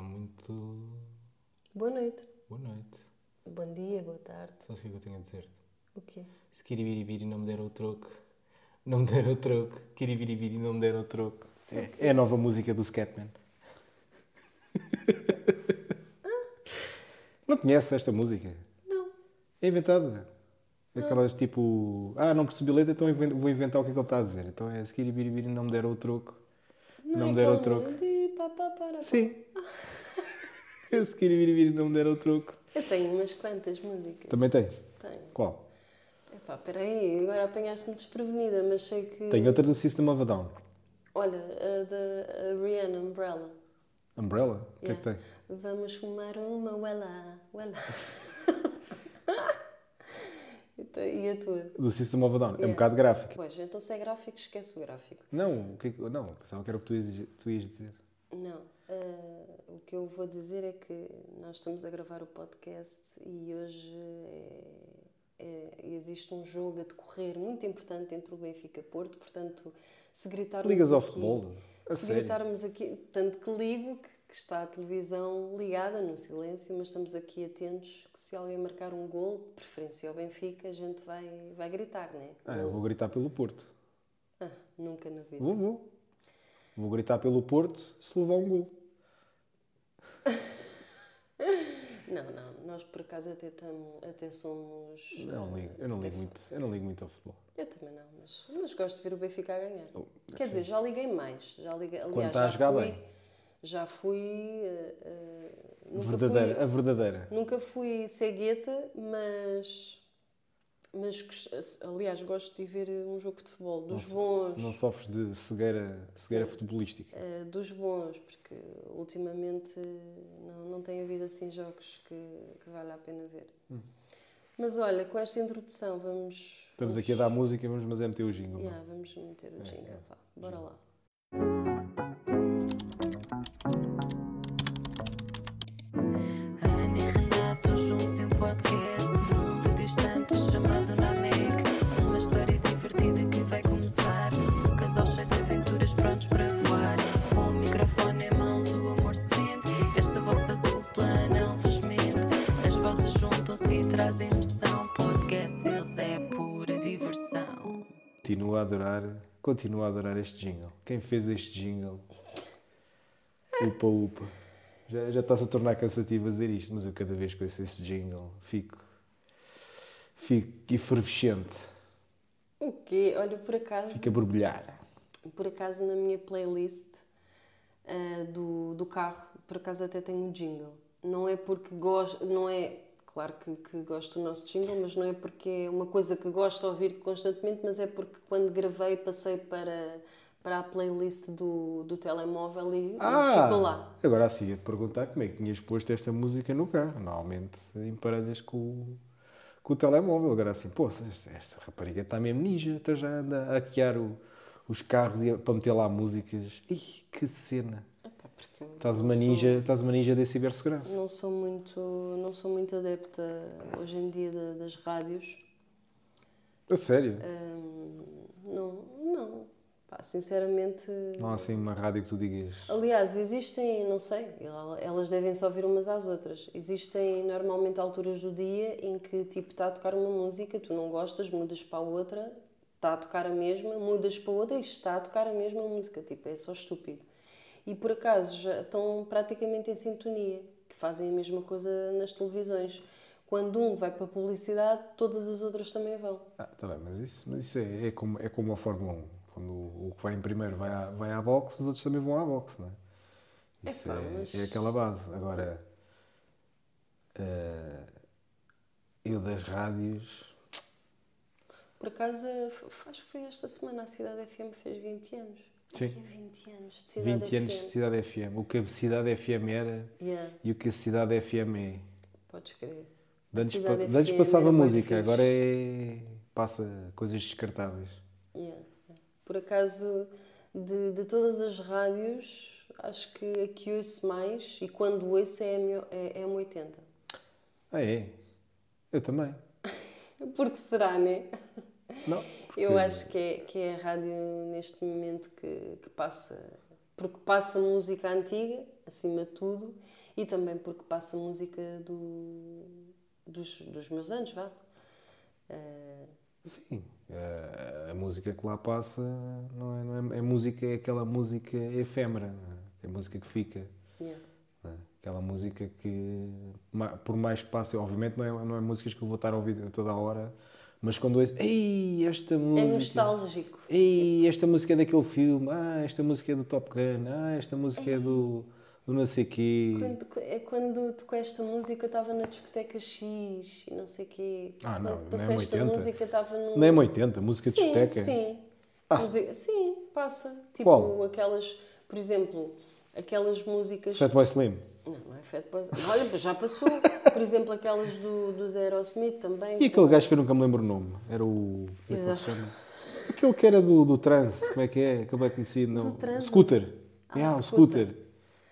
está muito. Boa noite. Boa noite. Bom dia, boa tarde. Sabes o que é que eu tenho a dizer-te? O quê? Se kiribiribiri não me der o troco, não me der o troco, kiribiribiri não me der o troco. É, o quê? é a nova música do Scatman. Não conheces esta música? Não. É inventada. Aquelas tipo, ah, não percebi a letra, então vou inventar o que é que ele está a dizer. Então é se kiribiribiri não me der o troco, não, me é der o aquele troco. Sim. se kiribiribiri não me der o troco. Eu tenho umas quantas músicas. Também tens? Tenho. Qual? Epá, peraí, agora apanhaste-me desprevenida, mas sei que... Tenho outra do System of a Down. Olha, a da Rihanna, Umbrella. Umbrella? O que é que tem? Yeah. Vamos fumar uma, uela, uela. E a tua? Do System of a Down. É um Yeah. bocado gráfico. Pois, então se é gráfico, esquece o gráfico. Não, o que é que- não, pensava que era o que tu ias, tu ias dizer. Não, eh, o que eu vou dizer é que nós estamos a gravar o podcast e hoje é- é- existe um jogo a decorrer muito importante entre o Benfica e Porto, portanto, se gritarmos Ligas ao aqui, futebol? A se sério? gritarmos aqui, tanto que ligo que, que está a televisão ligada no silêncio, mas estamos aqui atentos que se alguém marcar um gol, de preferência ao Benfica, a gente vai, vai gritar, não é? Ah, eu vou gritar pelo Porto. Ah, nunca na vida. Vou, vou. Vou gritar pelo Porto se levar um gol. Não, não, nós por acaso até, tamo, até somos. Eu não ligo, eu não ligo muito, eu não ligo muito ao futebol. Eu também não, mas, mas gosto de ver o Benfica a ganhar. Oh, Quer dizer, já liguei mais. Já liguei, aliás, Quando está a já jogar fui, bem. Já fui. eh, eh, nunca verdadeira, fui a verdadeira. Nunca fui cegueta, mas. Mas, aliás, gosto de ver um jogo de futebol, dos bons. Não sofres de cegueira, cegueira Sim. futebolística. eh, dos bons, porque ultimamente não, não tem havido assim jogos que, que vale a pena ver. Mas olha, com esta introdução vamos. Hum. Estamos vamos, aqui a dar música, vamos mas é meter o jingle. Yeah, vamos meter o jingle, vá. Bora lá. Trazem emoção Podcast eles é pura diversão Continuo a adorar, continuo a adorar este jingle. Quem fez este jingle? Upa, upa. Já, já está-se a tornar cansativo a dizer isto, mas eu cada vez que ouço este jingle fico, fico efervescente, O quê? Olha, por acaso, fico a borbulhar. por acaso na minha playlist ah, do, do carro, por acaso até tenho um jingle. Não é porque gosto, não é, claro que, que gosto do nosso jingle, mas não é porque é uma coisa que gosto de ouvir constantemente, mas é porque quando gravei passei para, para a playlist do, do telemóvel e, e ficou lá. agora assim ia-te perguntar como é que tinhas posto esta música no carro. Normalmente emparelhas com, com o telemóvel. Agora assim, pô, esta, esta rapariga está mesmo ninja, até já anda a hackear o- os carros e para meter lá músicas. Ih, que cena! Porque Estás uma sou- ninja, estás uma ninja de cibersegurança. Não sou muito, não sou muito adepta hoje em dia da- das rádios. A sério? Hum, não, não. Pá, sinceramente. Não há assim uma rádio que tu digas. Aliás, existem, não sei, el- elas devem só ouvir umas às outras. Existem normalmente alturas do dia em que tipo está a tocar uma música, tu não gostas, mudas para outra, está a tocar a mesma, mudas para outra e está a tocar a mesma música. Tipo, é só estúpido. E por acaso já estão praticamente em sintonia, que fazem a mesma coisa nas televisões. Quando um vai para a publicidade, todas as outras também vão. Ah, tá bem, mas isso, mas isso é, é, como, é como a Fórmula 1. Quando o, o que vai em primeiro vai à, vai à boxe, os outros também vão à boxe, não é? Isso é, mas- é aquela base. Agora, eh, eu das rádios. Por acaso, acho que foi esta semana a Cidade FM fez 20 anos. Sim. Ai, é 20 anos de Cidade 20 anos de FM. Cidade FM. O que a Cidade FM era Yeah, e o que a Cidade FM é. podes crer. De antes, pa- Cidade de antes FM passava música, agora é. passa coisas descartáveis. Yeah. Por acaso, de, de todas as rádios, acho que a que ouço mais, e quando ouço é, a M- é, é M80. Ah, é? Eu também. Porque será, né? Não. Eu acho que é, que é a rádio neste momento que, que passa porque passa música antiga, acima de tudo, e também porque passa música do, dos, dos meus anos, vá. Eh, Sim, a, a música que lá passa não é, não é, é música, é aquela música efêmera, é? é música que fica. yeah. é? Aquela música que, por mais que passe, obviamente não é, não é músicas que eu vou estar a ouvir toda a hora, mas quando ouço, ei, esta É música. nostálgico. Ei, esta música é daquele filme, ah, esta música é do Top Gun, ah, esta música é do, do não sei quê. Quando, é quando tocou esta música, eu estava na discoteca X e não sei quê. Ah, não, Quando não passou é esta 80. música, estava num. Não é 80, música de sim, discoteca. sim. Ah. Música- sim, passa. Tipo Qual? aquelas, por exemplo, aquelas músicas. Fatboy Slim. Não, não é Fat Boys. Olha, já passou. Por exemplo, aquelas do, dos Aerosmith também. E aquele gajo que eu nunca me lembro o nome, era o. Como é que ele se Exato. chama? Aquele que era do, do trance, como é que é? Aquele bem conhecido, não? Do trance? Scooter. Ah, é, o Scooter. Scooter.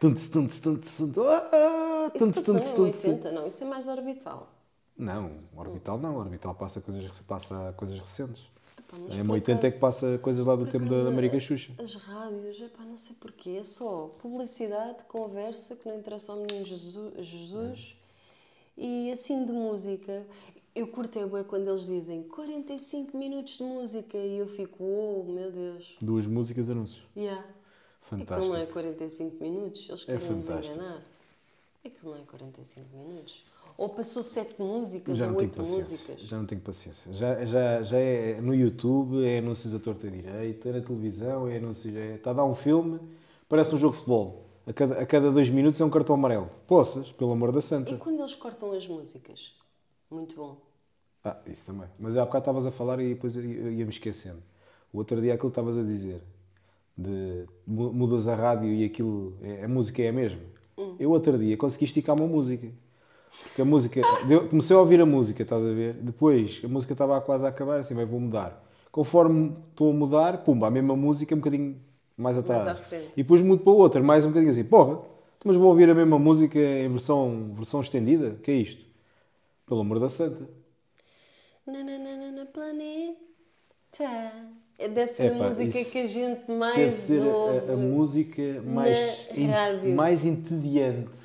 Tunts, tunts, tunts, tunts. Ah, Isso tunts, em tunts, 80, não, isso é mais orbital. Não, Orbital não. Orbital passa coisas, passa coisas recentes. Epá, mas Em por 80 é que acaso- passa coisas lá do por tempo acaso, da América a- Xuxa. As rádios, epá, não sei porquê, é só publicidade, conversa, que não interessa ao menino Jesus, Jesus e assim de música. Eu curto é quando eles dizem 45 minutos de música e eu fico, oh meu Deus, Duas músicas anúncios. yeah. Aquilo Fantástico. não é 45 minutos, eles É querem nos fantástico. enganar. Aquilo não é 45 minutos. Ou passou 7 músicas Já ou não tenho 8 paciência. músicas. Já não tenho paciência. Já, já, já é no YouTube, é anúncios a torta e direito, é na televisão, é anúncios. É, está a dar um filme, parece um jogo de futebol. A cada, a cada dois minutos é um cartão amarelo. Poças, pelo amor da E santa. quando eles cortam as músicas? Muito bom. Ah, isso também. Mas há bocado estavas a falar e depois ia-me esquecendo. O outro dia aquilo que estavas a dizer, de mu- mudas a rádio e aquilo, é- a música é a mesma. Eu outro dia consegui esticar uma música. Porque a música, deu- comecei a ouvir a música, estás a ver? Depois a música estava quase a acabar, assim, bem, vou mudar. Conforme estou a mudar, pumba, a mesma música um bocadinho mais atrás. à frente. E depois mudo para outra, mais um bocadinho assim, porra, mas vou ouvir a mesma música em versão, versão estendida? que é isto? Pelo amor da santa. Na, na, na, na, planeta. É, Deve ser a música que a gente Isso deve mais ser ouve. a, a música mais, rádio. mais entediante,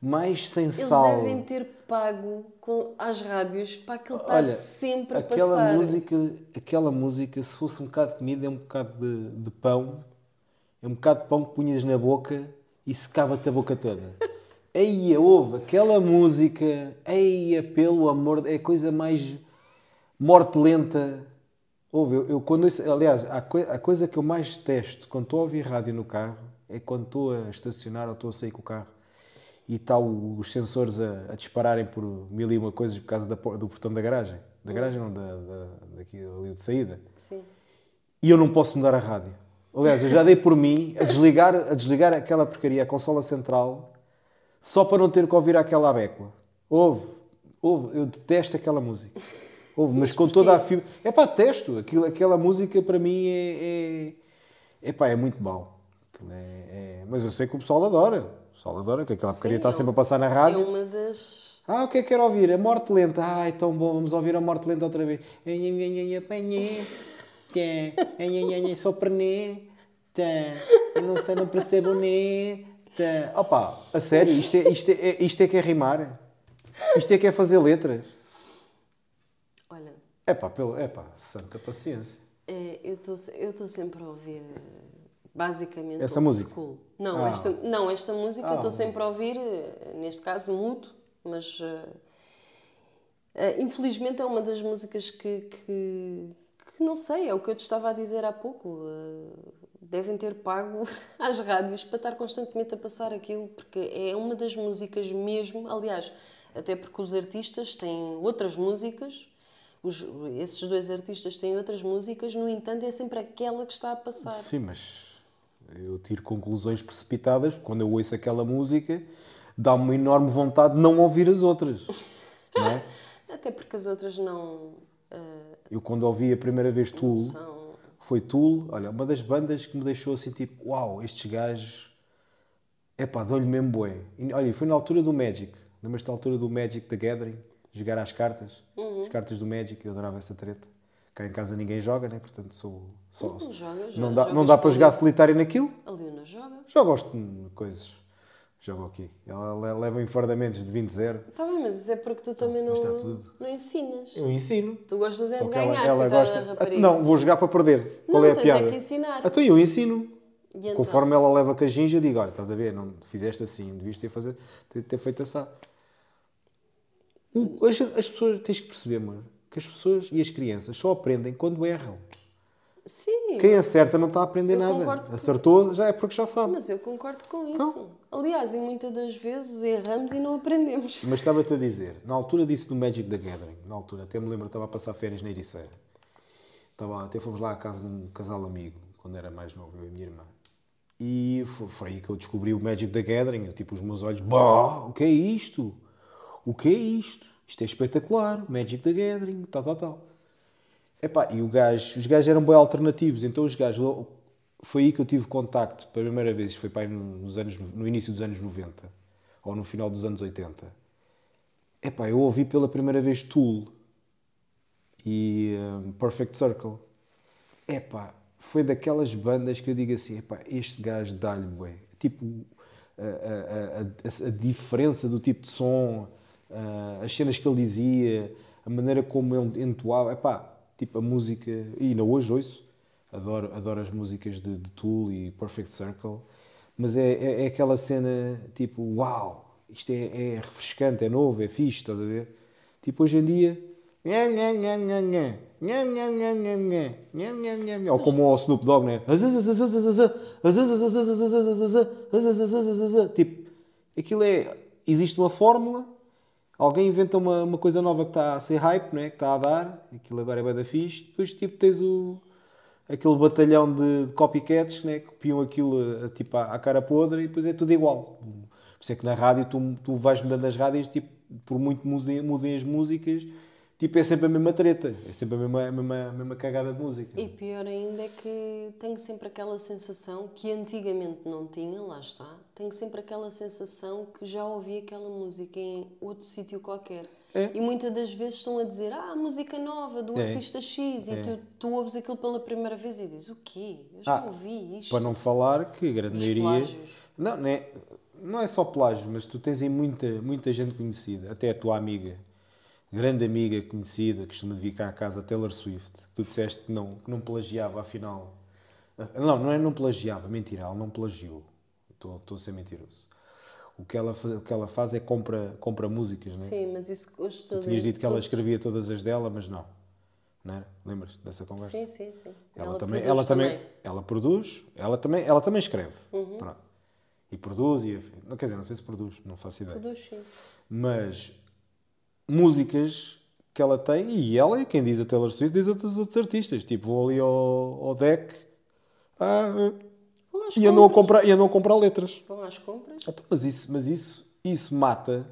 mais sem Eles sal. devem ter pago com, às rádios para aquilo estar Olha, sempre a aquela passar. música, aquela música, se fosse um bocado de comida, é um bocado de, de pão, é um bocado de pão que punhas na boca e secava-te a boca toda. Eia, ouve, aquela música, eia, pelo amor, é a coisa mais morte lenta. Ouve, eu, eu quando ouço- aliás, a, coi- a coisa que eu mais detesto quando estou a ouvir rádio no carro é quando estou a estacionar ou estou a sair com o carro e está o- os sensores a, a dispararem por mil e uma coisas por causa da do portão da garagem. Da garagem não, da, da, daqui, ali de saída. Sim. E eu não posso mudar a rádio. Aliás, eu já dei por mim a desligar, a desligar aquela porcaria, a consola central, só para não ter que ouvir aquela abecla. Ouve, ouve, eu detesto aquela música. Ouve, mas com toda a fibra. É pá, detesto. Aquilo, aquela música para mim é. É, epá, é muito mau. Aquilo é- é- Mas eu sei que o pessoal adora. O pessoal adora, que aquela porcaria está é sempre a passar na É rádio. uma das. Ah, o que é que quero ouvir? A morte lenta. Ai, tão bom, vamos ouvir a morte lenta outra vez. Sou perné. Eu não sei, não percebo né. Opa, a sério, isto é, isto, é, isto é que é rimar? Isto é que é fazer letras? Olha, Epá, pelo, epá, santa paciência. é, eu estou eu estou sempre a ouvir basicamente Essa música? school. Não, Ah. esta, não, esta música eu Ah. estou sempre a ouvir, neste caso mudo, mas eh, infelizmente é uma das músicas que, que não sei, é o que eu te estava a dizer há pouco. eh, devem ter pago às rádios para estar constantemente a passar aquilo, porque é uma das músicas mesmo, aliás, até porque os artistas têm outras músicas, os- esses dois artistas têm outras músicas, no entanto é sempre aquela que está a passar. Sim, mas eu tiro conclusões precipitadas. Quando eu ouço aquela música, dá-me uma enorme vontade de não ouvir as outras. Não é? Até porque as outras não eh, Eu quando ouvi a primeira vez Tool, foi Tool, olha, uma das bandas que me deixou assim tipo, uau, estes gajos, epá, dão-lhe mesmo bué. E, olha, foi na altura do Magic, lembras-te da altura do Magic the Gathering? Jogar às cartas, as cartas do Magic, eu adorava essa treta. cá em casa ninguém joga, né? Portanto, sou. Não jogas, não já- dá, não dá para jogar solitário naquilo. A Leona joga. Já gosto de coisas. Jogo aqui. Ela le- leva enfardamentos de 20-0. Está bem, mas isso é porque tu também não, está tudo. não ensinas. Eu ensino. Tu gostas é de ela, ganhar, ela coitada gosta. da rapariga. Não, vou jogar para perder. Qual Não, é a tens piada? é que ensinar. Então eu ensino. Então? Conforme ela leva com a ginja, eu digo: olha, estás a ver, não fizeste assim, devias ter, fazer, ter, ter feito assim. O- As, as pessoas, tens que perceber, mano, que as pessoas e as crianças só aprendem quando erram. Sim, Quem acerta não está a aprender nada. Acertou já é porque já sabe. mas eu concordo com isso. Então? Aliás, em muitas das vezes erramos e não aprendemos. Mas estava-te a dizer, na altura disso do Magic the Gathering, na altura, até me lembro, estava a passar férias na Ericeira. Estava, até fomos lá à casa de um casal amigo, quando era mais novo, eu e a minha irmã. E foi, foi aí que eu descobri o Magic the Gathering. Eu, tipo, os meus olhos, bah, o que é isto? O que é isto? Isto é espetacular, Magic the Gathering, tal, tal, tal. Epá, e o gajo, os gajos eram bem alternativos, então os gajos, foi aí que eu tive contacto pela primeira vez, foi para nos anos, no início dos anos 90, ou no final dos anos 80. Epá, eu ouvi pela primeira vez Tool e um, Perfect Circle. Epá, foi daquelas bandas que eu digo assim, epá, este gajo dá-lhe, bué. Tipo, a, a- a- a- diferença do tipo de som, as cenas que ele dizia, a maneira como ele entoava, epá, tipo a música, e ainda hoje ouço, adoro, adoro as músicas de, de Tool e Perfect Circle, mas é, é, é, aquela cena tipo, uau, isto é, é refrescante, é novo, é fixe, estás a ver? Tipo, hoje em dia, ou como o Snoop Dogg, né? Tipo, aquilo é. Existe uma fórmula alguém inventa uma, uma coisa nova que está a ser hype, né? que está a dar, aquilo agora é bem da fixe, depois tipo tens o, aquele batalhão de, de copycats né? que copiam aquilo a- tipo, à, à cara podre e depois é tudo igual. Por isso é que na rádio tu, tu vais mudando as rádios, tipo, por muito mudem, mudem as músicas, tipo, é sempre a mesma treta, é sempre a mesma, a mesma, a mesma cagada de música. E pior ainda é que tenho sempre aquela sensação que antigamente não tinha, lá está. Tenho sempre aquela sensação que já ouvi aquela música em outro sítio qualquer. É. E muitas das vezes estão a dizer, ah, música nova do É. artista X, e É. tu, tu ouves aquilo pela primeira vez e dizes, o quê? Eu já Ah, ouvi isto. Para não falar que a grande Dos maioria. plágios. Não, não é, não é só plágio, mas tu tens aí muita, muita gente conhecida, até a tua amiga, grande amiga conhecida, costuma vir cá à casa, Taylor Swift. Tu disseste que não, que não plagiava, afinal. Não, não é não plagiava, mentira, ela não plagiou. Estou, estou a ser mentiroso. O que ela, o que ela faz é compra, compra músicas, não é? Sim, mas isso estou Tu tinhas dito que ela escrevia todas as dela, mas não. Não era? Lembras dessa conversa? Sim, sim, sim. Ela, também, produz ela também, ela produz, ela também, ela também escreve. Uhum. E produz e não quer dizer, não sei se produz, não faço ideia. Produz, sim. Mas músicas que ela tem e ela, quem diz a Taylor Swift, diz a outros, outros artistas. Tipo, vou ali ao, ao deck ah, e, andam a comprar, e andam a comprar letras. Vão às compras. Então, Mas isso, mas isso, isso mata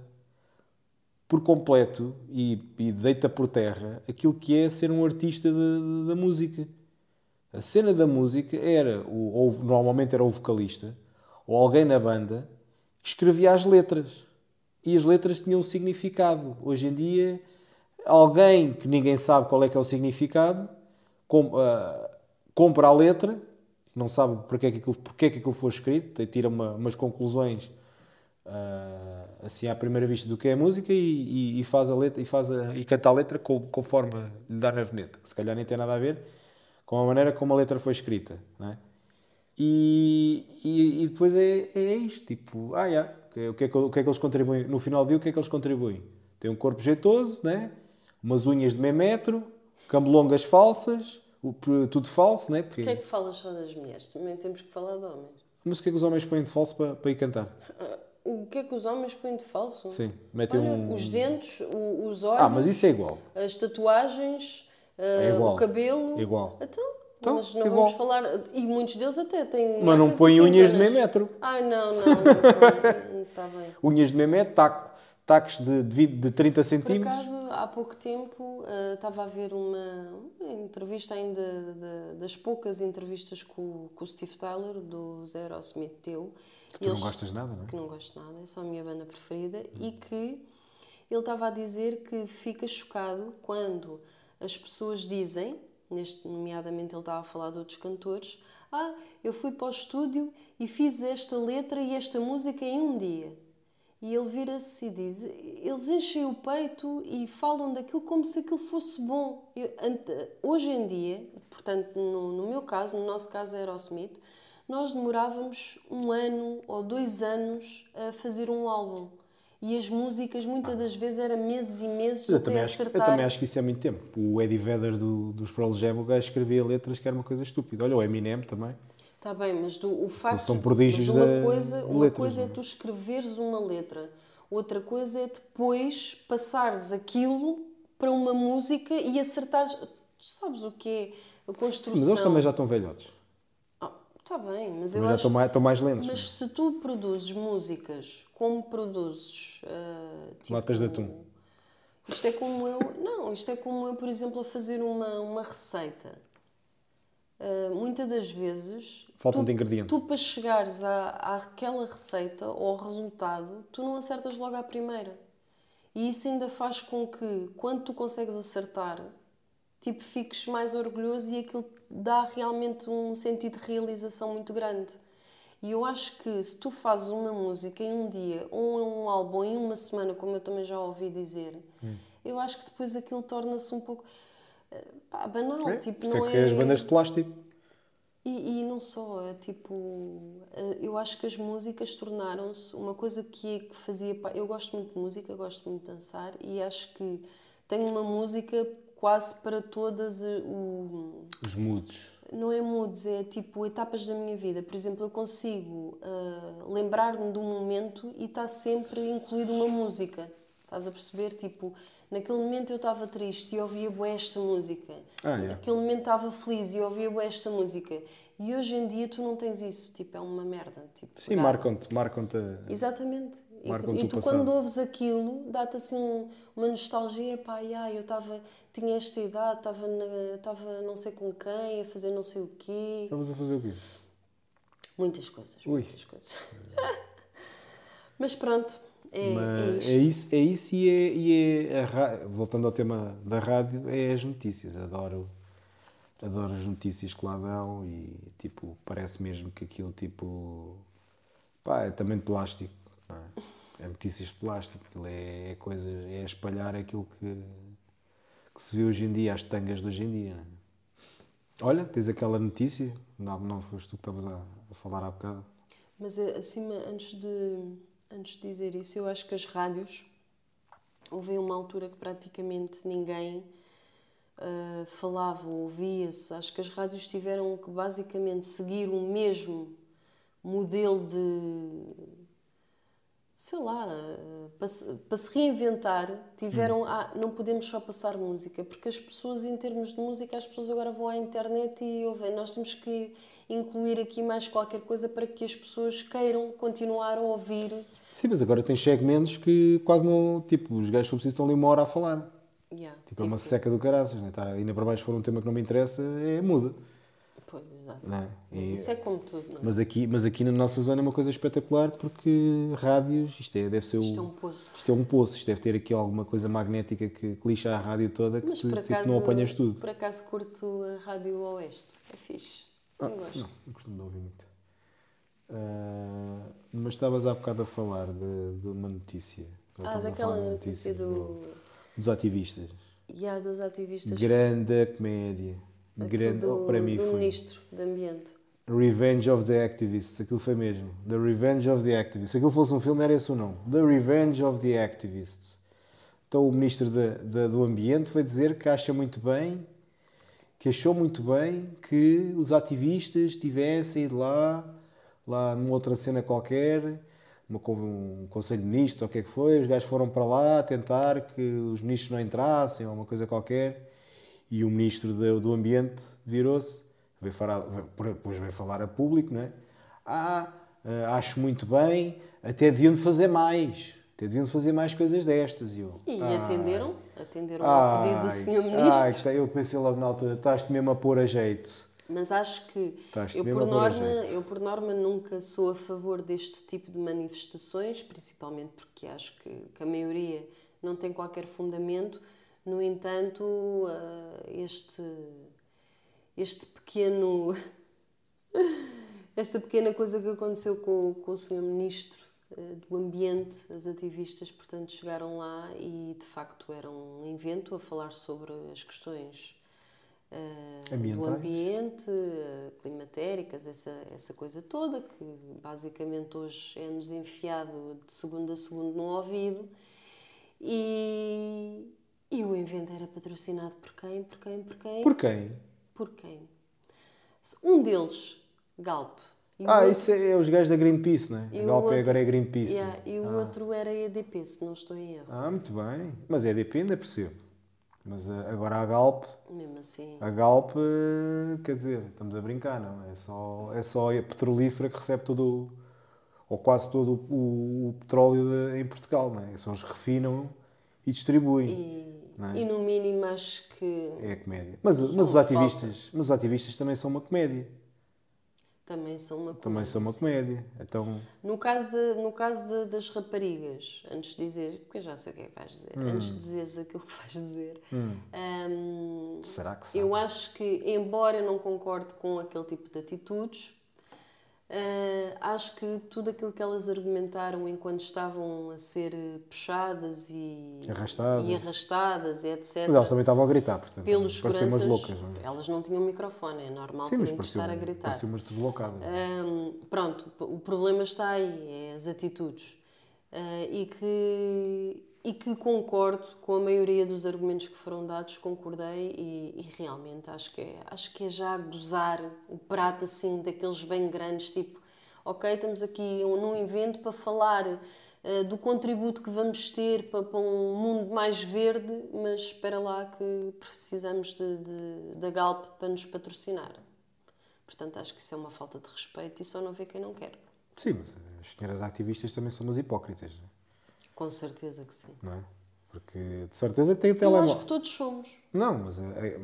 por completo e, e deita por terra aquilo que é ser um artista da música. A cena da música era, o, ou normalmente era o vocalista, ou alguém na banda, que escrevia as letras. E as letras tinham um significado. Hoje em dia, alguém que ninguém sabe qual é que é o significado, com- ah, compra a letra, não sabe porque é que aquilo, porque é que aquilo foi escrito, e tira uma- umas conclusões ah, assim à primeira vista do que é a música e, e- e faz a letra e, faz a- e canta a letra co- conforme lhe dá na veneta. Se calhar nem tem nada a ver com a maneira como a letra foi escrita. É? E, e, e depois é, é isto, tipo, ah, já, o, que é que, o que é que eles contribuem? No final do dia, o que é que eles contribuem? Tem um corpo jeitoso, né? umas unhas de meio metro, cambelongas falsas, tudo falso, né? Porque, O que é que falas só das mulheres? Também temos que falar de homens. Mas o que é que os homens põem de falso para, para ir cantar? O que é que os homens põem de falso? Sim, metem Olha, um... os dentes, os olhos, Ah, mas isso é igual. as tatuagens, É ah, igual. o cabelo. É igual. Então, Então, mas não vamos falar. E muitos deles até têm. Mas não põem unhas de meio metro. Ai, não, não. não Está bem. Unhas de meio metro, taco, tacos de, de, de 30 Por centímetros. acaso, há pouco tempo, ah, estava a ver uma, uma entrevista ainda de- das poucas entrevistas com, o- com o Steve Tyler, do Zé Aerosmith teu. Que tu não gostas nada, não é? que não gosto nada, é só a minha banda preferida, e que ele estava a dizer que fica chocado quando as pessoas dizem neste, nomeadamente ele estava a falar de outros cantores. Ah, eu fui para o estúdio e fiz esta letra e esta música em um dia. E ele vira-se e diz: eles enchem o peito e falam daquilo como se aquilo fosse bom. Eu, hoje em dia, portanto, no, no meu caso, no nosso caso Aerosmith, nós demorávamos um ano ou dois anos a fazer um álbum. E as músicas, muitas das vezes, era meses e meses Eu até também, acho, eu acertar. também acho que isso é muito tempo. O Eddie Vedder do, dos Pearl Jam, o gajo escrevia letras que era uma coisa estúpida. Olha, o Eminem também. Está bem, mas do, o facto. são prodígios mas uma coisa, uma letras, coisa é é? tu escreveres uma letra, outra coisa é depois passares aquilo para uma música e acertares. Tu sabes o que é a construção? Mas eles também já estão velhotes. Está bem, mas Também eu já acho. estão mais, estão mais lentos. Mas se tu produzes músicas como produzes. ah, tipo, Latas de atum. Isto é como eu. Não, isto é como eu, por exemplo, a fazer uma, uma receita. Ah, muitas das vezes. Faltam-te tu, ingredientes. Tu, para chegares à, àquela receita ou ao resultado, tu não acertas logo à primeira. E isso ainda faz com que, quando tu consegues acertar, tipo, fiques mais orgulhoso e aquilo dá realmente um sentido de realização muito grande. E eu acho que se tu fazes uma música em um dia ou um álbum em uma semana, como eu também já ouvi dizer, Hum. eu acho que depois aquilo torna-se um pouco eh, pá, banal. É, tipo, isso não é as bandas de plástico. e, e não só, é tipo, eh, eu acho que as músicas tornaram-se uma coisa que, que fazia. Eu gosto muito de música, gosto muito de dançar e acho que tenho uma música quase para todas eh, o, Os moods. não é moods, é tipo etapas da minha vida. Por exemplo, eu consigo ah, lembrar-me de um momento e está sempre incluído uma música. Estás a perceber? Tipo, naquele momento eu estava triste e ouvia esta música. Ah, é. Naquele momento estava feliz e ouvia esta música. E hoje em dia tu não tens isso. Tipo, é uma merda. Tipo, Sim, marcam-te. Marcam-te. a- Exatamente. E, Marcam-te e o tu quando ouves aquilo, dá-te assim um- uma nostalgia, pá, ai, eu estava, tinha esta idade, estava estava não sei com quem, a fazer não sei o quê. Estavas a fazer o quê? Muitas coisas, Ui. muitas coisas. Mas pronto, é, é Mas isto. é isso, é isso e é, e é ra- voltando ao tema da rádio, é as notícias. Adoro, adoro as notícias que lá dão e tipo, parece mesmo que aquilo tipo pá, é também de plástico. é? É notícias de plástico, aquilo é, é coisa, é espalhar aquilo que, que se vê hoje em dia, as tangas de hoje em dia. é? Olha, tens aquela notícia, não, não foste tu que estavas a, a falar há bocado. Mas eh, acima, antes de, antes de dizer isso, eu acho que as rádios houve uma altura que praticamente ninguém ah, falava ou ouvia-se. Acho que as rádios tiveram que basicamente seguir o mesmo modelo de sei lá, eh, para se, para se reinventar, tiveram, ah, não podemos só passar música, porque as pessoas, em termos de música, as pessoas agora vão à internet e ouvem, nós temos que incluir aqui mais qualquer coisa para que as pessoas queiram continuar a ouvir. Sim, mas agora tens segmentos que quase não. Tipo, os gajos estão ali uma hora a falar. Yeah, Tipo, é uma seca do caraças, né? Tá, ainda para baixo, se for um tema que não me interessa, é muda. Pois, exato. Não é? Mas E- isso é como tudo, não é? mas, aqui, mas aqui na nossa zona é uma coisa espetacular porque rádios, isto é, deve ser o. Isto é um poço. isto é um poço, isto deve ter aqui alguma coisa magnética que, que lixa a rádio toda que Mas tu por tipo, acaso, não apanhas tudo. por acaso curto a Rádio Oeste. É fixe. Ah, Eu gosto. Não, não costumo de ouvir muito. Ah, mas estavas há bocado a falar de, de uma notícia. Ah, daquela de notícia do. Dos ativistas. E há dos ativistas. Grande comédia. aquilo Grande, do, oh, para mim do foi. Ministro de Ambiente. Revenge of the Activists, aquilo foi mesmo. The Revenge of the Activists. Se aquilo fosse um filme, era esse o nome. The Revenge of the Activists. Então o Ministro da- da- do Ambiente foi dizer que acha muito bem, que achou muito bem que os ativistas tivessem ido lá, lá numa outra cena qualquer, uma, um Conselho de Ministros ou o que é que foi, os gajos foram para lá tentar que os ministros não entrassem ou uma coisa qualquer, e o Ministro do, do Ambiente virou-se, veio falar, depois veio falar a público, não é? Ah, eh, acho muito bem, até deviam de fazer mais, até deviam de fazer mais coisas destas. E, eu, E "Ai, atenderam? Atenderam ao pedido do ai, Ministro. está- eu pensei logo na altura, estás-te mesmo a pôr a jeito. Mas acho que eu por, norma, eu, por norma, nunca sou a favor deste tipo de manifestações, principalmente porque acho que, que a maioria não tem qualquer fundamento. No entanto, ah, este, este pequeno. esta pequena coisa que aconteceu com, com o Sr. Ministro eh, do Ambiente, as ativistas, portanto, chegaram lá e de facto era um evento a falar sobre as questões eh, do ambiente, eh, climatéricas, essa, essa coisa toda que basicamente hoje é-nos enfiado de segundo a segundo no ouvido. E, e o evento era patrocinado por quem? Por quem? Por quem? Por quem? Por quem? Um deles, Galp. Ah, outro- isso é, os gajos da Greenpeace, né? e A Galp outro- agora é Greenpeace. Yeah, né? e o Ah. outro era EDP, se não estou em erro. Ah, muito bem. Mas é EDP ainda percebo. Mas ah, agora a Galp, Mesmo assim. a Galp, ah, quer dizer, estamos a brincar, não? É só, é só a petrolífera que recebe todo, o- ou quase todo o, o petróleo de- em Portugal, não é? Só os refinam e distribuem. E, é? e no mínimo acho que É a comédia. Mas, mas, os ativistas, mas os ativistas também são uma comédia. Também são uma Também comédia, são uma comédia. Então, No caso, de, no caso de- das raparigas, antes de dizer, porque eu já sei o que é que vais dizer, Hum. antes de dizeres aquilo que vais dizer, hum, será que sabe? eu acho que, embora eu não concorde com aquele tipo de atitudes, ah, acho que tudo aquilo que elas argumentaram enquanto estavam a ser puxadas e Arrastadas. e, arrastadas, etc. Mas elas também estavam a gritar, portanto. pelos pareciam umas seguranças, loucas. Não é? elas não tinham microfone, é normal Sim, mas terem que estar a gritar. pareciam umas deslocadas. Hum, pronto, o problema está aí, é as atitudes. Ah, e, que, e que concordo com a maioria dos argumentos que foram dados, concordei e, e realmente acho que, é, acho que é já gozar o prato assim, daqueles bem grandes, tipo, ok, estamos aqui num evento para falar ah, do contributo que vamos ter para, para um mundo mais verde, mas espera lá que precisamos de, de- da Galp para nos patrocinar. Portanto, acho que isso é uma falta de respeito e só não vê quem não quer. Sim, mas as senhoras ativistas também são umas hipócritas, Com certeza que sim. não é? Porque de certeza tem Eu acho telemóvel. que todos somos. Não, mas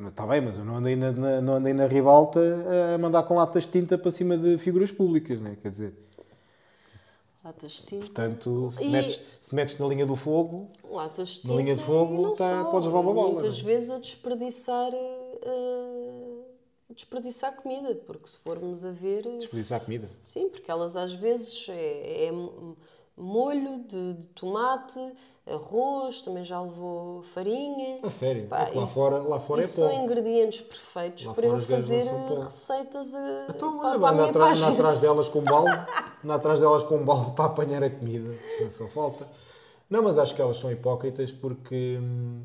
está bem, mas eu não andei na, na- não andei na ribalta a mandar com latas de tinta para cima de figuras públicas, não é? Quer dizer, Latas de tinta. portanto, se, E- metes, se metes na linha do fogo, Latas de Na tinta. linha de fogo, tá- só. podes levar uma bola, Muitas não é? vezes a desperdiçar. eh, a desperdiçar comida, porque se formos a ver. desperdiçar comida. Sim, porque elas às vezes é, é molho de, de tomate, arroz, também já levou farinha. A sério? Pá, lá fora- lá fora é isso são ingredientes perfeitos Lá para eu fazer receitas eh, Então, para, olha, para a minha atrás, página. atrás delas com um balde, anda atrás delas com um balde para apanhar a comida. Não só falta. Não, mas acho que elas são hipócritas porque. hum,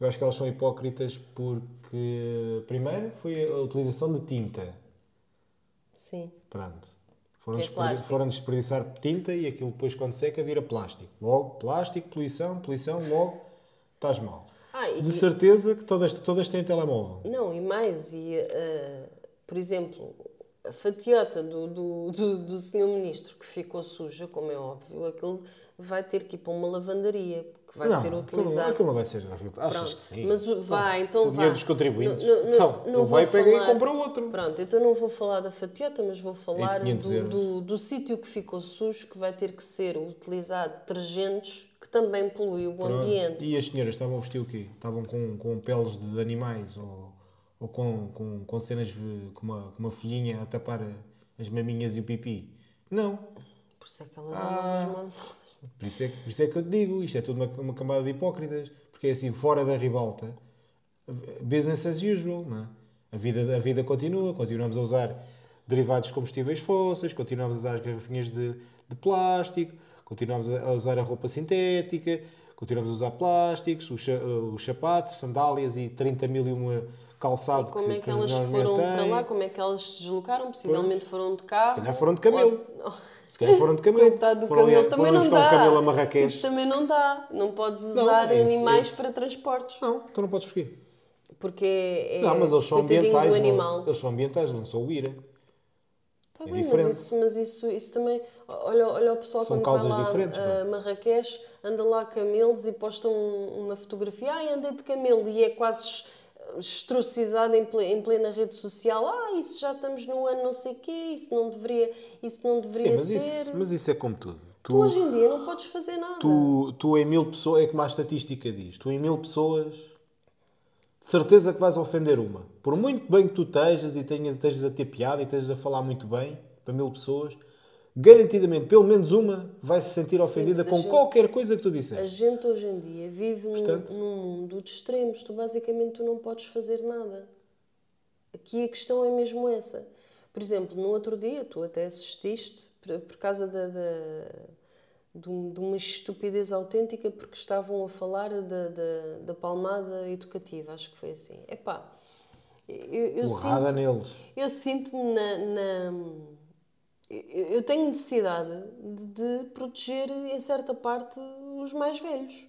Eu acho que elas são hipócritas porque. Primeiro foi a utilização de tinta. Sim. Pronto. Foram, é desperdi- foram desperdiçar tinta e aquilo depois, quando seca, vira plástico. Logo, plástico, poluição, poluição, logo, estás mal. Ah, e- De certeza que todas, todas têm telemóvel. Não, e mais, e, eh, por exemplo, a fatiota do, do, do, do senhor ministro que ficou suja, como é óbvio, aquilo vai ter que ir para uma lavandaria, porque vai não, ser aquilo- utilizado. Aquilo não vai ser. Achas Pronto, que sim? Mas o- vai, então o vá. dinheiro dos contribuintes. Não- não- então, não vai, pega falar- e compra outro. Pronto, então não vou falar da fatiota, mas vou falar 500 do, do, do sítio que ficou sujo, que vai ter que ser utilizado detergentes que também poluem o Pronto. ambiente. E as senhoras estavam a vestir o quê? Estavam com, com peles de animais ou, ou com, com, com cenas com uma, com uma folhinha a tapar as maminhas e o pipi? Não. Por isso é que elas Ah. andam mãos. Por isso, é, por isso é que eu te digo, isto é tudo uma, uma camada de hipócritas, porque é assim, fora da ribalta, business as usual, não é? A vida, a vida continua, continuamos a usar derivados de combustíveis fósseis, continuamos a usar as garrafinhas de, de plástico, continuamos a usar a roupa sintética, continuamos a usar plásticos, os, cha- os sapatos, sandálias e 30 mil e uma calçado Como é que elas nós foram nem para tem. lá? Como é que elas se deslocaram? Possivelmente foram de carro. Se calhar foram de camelo. Ou- Se calhar foram de camelo. Coitado do Foram ali- camelo, também não dá. um camelo. Isso também não dá. Não podes Não, usar esse- animais esse- para transportes. Não, tu não podes porquê. Porque é, Não, mas eles são ambientais. não- eles são ambientais, não são o IRA. Tá é bem, diferente. mas, isso, mas isso, isso também. Olha, olha o pessoal São quando vai lá diferentes, a Marrakech, anda lá camelos e postam uma fotografia. Ai, andei de camelo e é quase estrucizado em em plena rede social. Ah, isso já estamos no ano não sei quê, isso não deveria, isso não Sim, deveria mas ser. isso, mas isso é como tudo. Tu, Tu hoje em dia não podes fazer nada. tu, tu em mil pessoas, é como a estatística diz, tu em mil pessoas de certeza que vais ofender uma. Por muito bem que tu estejas e tenhas, estejas a ter piada e estejas a falar muito bem para mil pessoas, garantidamente, pelo menos uma vai se sentir ofendida a com gente- qualquer coisa que tu A disseste. gente hoje em dia vive num, Portanto- num mundo de extremos. Tu basicamente tu não podes fazer nada. Aqui a questão é mesmo essa. Por exemplo, no outro dia, tu até assististe por, por causa da, da- de, um- uma estupidez autêntica porque estavam a falar da, da, da palmada educativa. Acho que foi assim. Epá, eu, eu Porrada sinto, neles. eu sinto-me na, na- eu tenho necessidade de, de proteger, em certa parte, os mais velhos.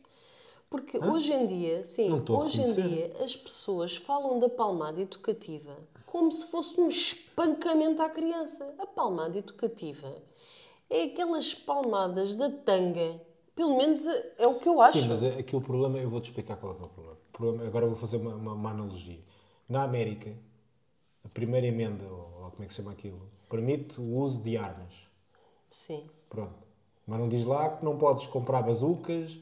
Porque hoje em dia, sim, hoje em dia as pessoas falam da palmada educativa como se fosse um espancamento à criança. A palmada educativa é aquelas palmadas da tanga. Pelo menos é, é o que eu acho. Sim, mas aqui o problema, eu vou-te explicar qual é, é o problema. O problema- Agora vou fazer uma, uma- uma analogia. Na América, a primeira emenda, ou, ou como é que se chama aquilo, permite o uso de armas. Sim. Pronto. Mas não diz lá que não podes comprar bazucas,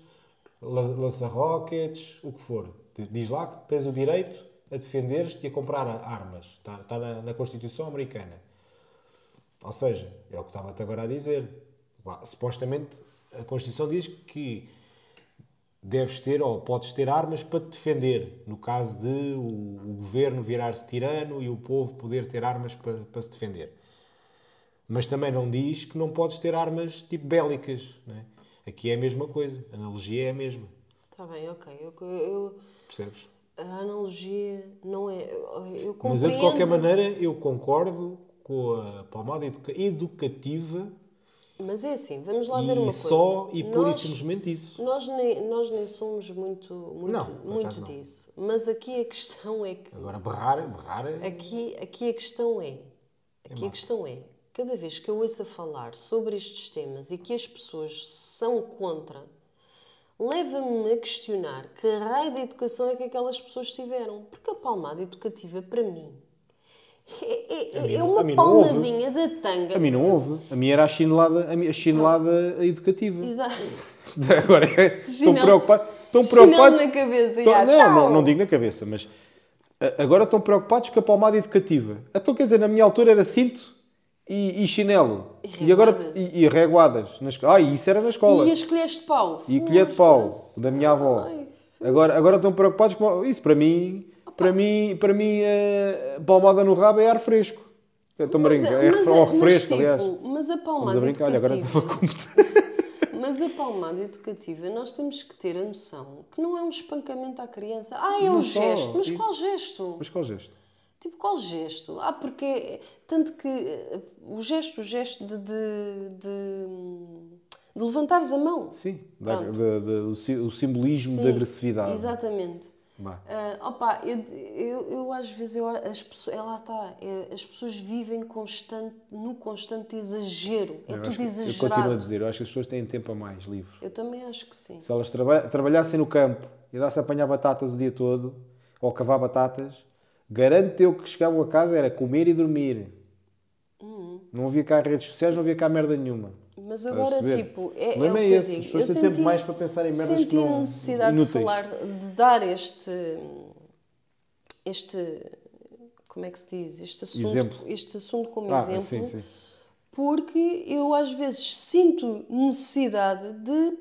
la- lança-rockets, o que for. Diz lá que tens o direito a defender-te e a comprar armas. Está, está na, na Constituição Americana. Ou seja, é o que estava-te agora a dizer. Supostamente, a Constituição diz que deves ter ou podes ter armas para te defender, no caso de o, o governo virar-se tirano e o povo poder ter armas para, para se defender. Mas também não diz que não podes ter armas tipo bélicas. Não é? Aqui é a mesma coisa, a analogia é a mesma, Está bem, ok. Eu, eu- percebes? a analogia não é. Eu, eu Mas eu, de qualquer compreendo- maneira eu concordo com a palmada educa- educativa Mas é assim, vamos lá ver uma coisa. só e pura e simplesmente isso. Nós nem, nós nem somos muito, muito, Não, muito não. disso. Mas aqui a questão é que. Agora berrar, berrar é... Aqui, aqui a questão é. Aqui a questão é. Cada vez que eu ouço a falar sobre estes temas e que as pessoas são contra, leva-me a questionar que raio de educação é que aquelas pessoas tiveram. Porque a palmada educativa, para mim, é, é- mim é uma mim não palmadinha da tanga. A mim não houve. A minha era a chinelada, a, chinelada educativa. Exato. Agora é, estão Chinelo- preocupados. Estão preocupados. na cabeça. estão- já, não, não, não digo na cabeça, mas agora estão preocupados com a palmada educativa. Então, quer dizer, na minha altura era cinto e, e chinelo. E agora reguadas. e, e reguadas. Na esco- ah, e isso era na escola. E as colheres de pau. E colher de pau, da minha avó. Ai, Agora, agora estão preocupados com isso. Para mim, para mim, para mim eh, palmada no rabo é ar fresco. Estou a Mas, brincar. mas, É refrão ao mas, refresco, tipo, aliás. Mas a Estamos a palmada brincar. Olha, agora educativa. estava a. Mas a palmada educativa, nós temos que ter a noção que não é um espancamento à criança. Ah, é um Não só. gesto. Mas E- qual gesto? Mas qual gesto? Tipo, qual gesto? Ah, porque. Tanto que eh, o gesto, o gesto de. de, de, de levantares a mão. Sim, da- da- da- o simbolismo Sim, da agressividade. Exatamente. Ah, opa, eu, eu, eu às vezes, eu, as pessoas, é lá está, é, as pessoas vivem constante, no constante exagero. É Eu, tudo que- eu exagerado. continuo a dizer, eu acho que as pessoas têm tempo a mais livre. Eu também acho que sim. Se elas traba- trabalhassem no campo e dassem a apanhar batatas o dia todo, ou cavar batatas, garanto eu que chegavam a casa era comer e dormir. Uhum. Não havia cá redes sociais, não havia cá merda nenhuma. Mas agora, tipo, é, O é o que é eu esse, digo. Eu tempo mais para pensar em merdas senti que não- necessidade de inúteis. falar, de dar este, este, como é que se diz, este assunto, Exemplo. este assunto como Ah, exemplo, sim, sim. porque eu às vezes sinto necessidade de,